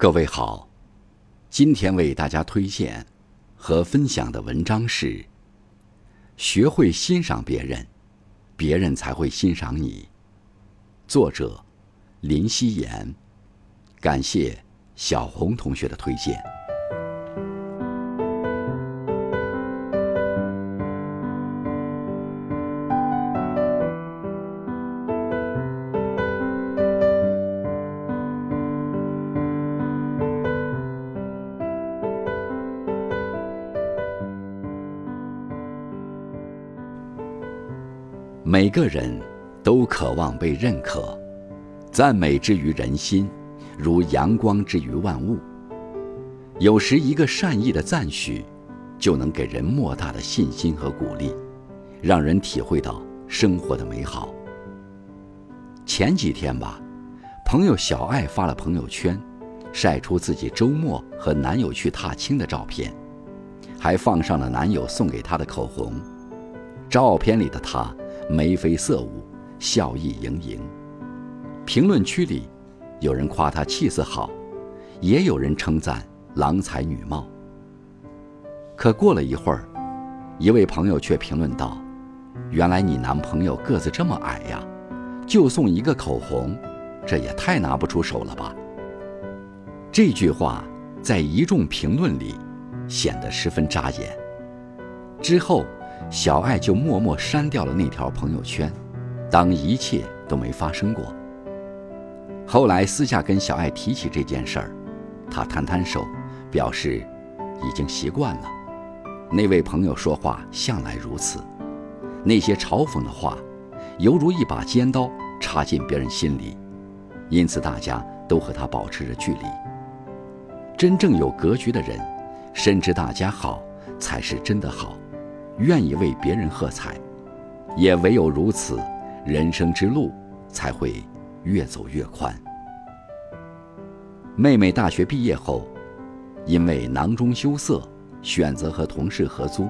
各位好，今天为大家推荐和分享的文章是：学会欣赏别人，别人才会欣赏你。作者林夕颜，感谢小红同学的推荐。每个人都渴望被认可，赞美之于人心，如阳光之于万物。有时一个善意的赞许，就能给人莫大的信心和鼓励，让人体会到生活的美好。前几天吧，朋友小爱发了朋友圈，晒出自己周末和男友去踏青的照片，还放上了男友送给她的口红。照片里的她。眉飞色舞，笑意盈盈。评论区里，有人夸她气色好，也有人称赞郎才女貌。可过了一会儿，一位朋友却评论道：“原来你男朋友个子这么矮呀，就送一个口红，这也太拿不出手了吧？”这句话在一众评论里显得十分扎眼。之后。小爱就默默删掉了那条朋友圈，当一切都没发生过。后来私下跟小爱提起这件事儿，他摊摊手，表示已经习惯了。那位朋友说话向来如此，那些嘲讽的话，犹如一把尖刀插进别人心里，因此大家都和他保持着距离。真正有格局的人，深知大家好才是真的好。愿意为别人喝彩，也唯有如此，人生之路才会越走越宽。妹妹大学毕业后，因为囊中羞涩，选择和同事合租。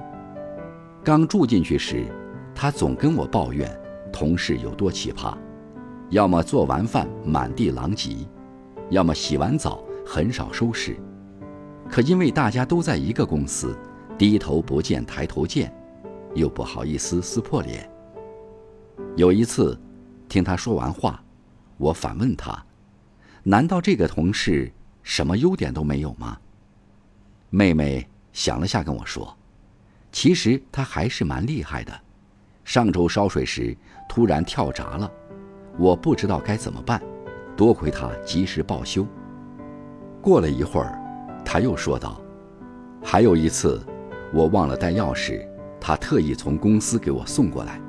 刚住进去时，她总跟我抱怨同事有多奇葩：要么做完饭满地狼藉，要么洗完澡很少收拾。可因为大家都在一个公司，低头不见抬头见。又不好意思撕破脸。有一次，听他说完话，我反问他：“难道这个同事什么优点都没有吗？”妹妹想了下，跟我说：“其实他还是蛮厉害的。上周烧水时突然跳闸了，我不知道该怎么办，多亏他及时报修。”过了一会儿，他又说道：“还有一次，我忘了带钥匙。”他特意从公司给我送过来。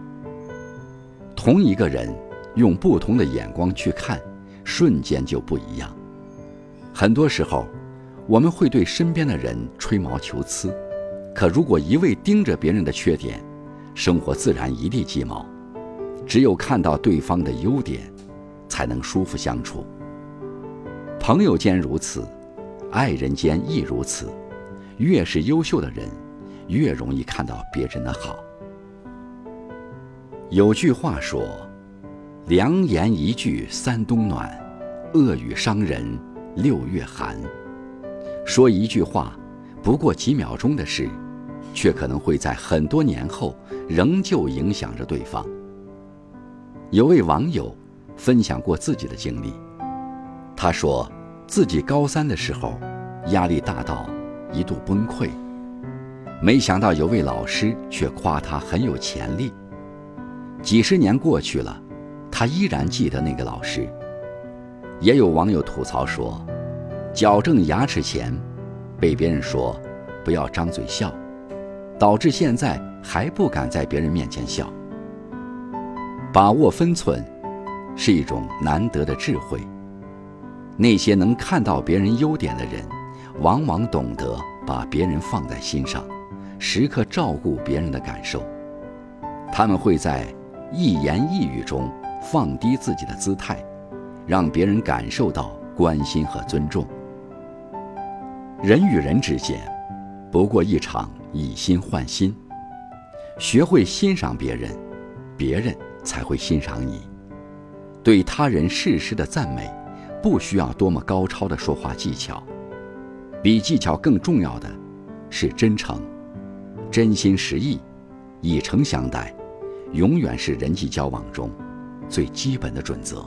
同一个人，用不同的眼光去看，瞬间就不一样。很多时候，我们会对身边的人吹毛求疵，可如果一味盯着别人的缺点，生活自然一地鸡毛。只有看到对方的优点，才能舒服相处。朋友间如此，爱人间亦如此。越是优秀的人。越容易看到别人的好。有句话说：“良言一句三冬暖，恶语伤人六月寒。”说一句话，不过几秒钟的事，却可能会在很多年后仍旧影响着对方。有位网友分享过自己的经历，他说自己高三的时候，压力大到一度崩溃。没想到有位老师却夸他很有潜力。几十年过去了，他依然记得那个老师。也有网友吐槽说，矫正牙齿前，被别人说不要张嘴笑，导致现在还不敢在别人面前笑。把握分寸，是一种难得的智慧。那些能看到别人优点的人，往往懂得把别人放在心上。时刻照顾别人的感受，他们会在一言一语中放低自己的姿态，让别人感受到关心和尊重。人与人之间，不过一场以心换心。学会欣赏别人，别人才会欣赏你。对他人事实的赞美，不需要多么高超的说话技巧，比技巧更重要的，是真诚、真心实意、以诚相待，永远是人际交往中最基本的准则。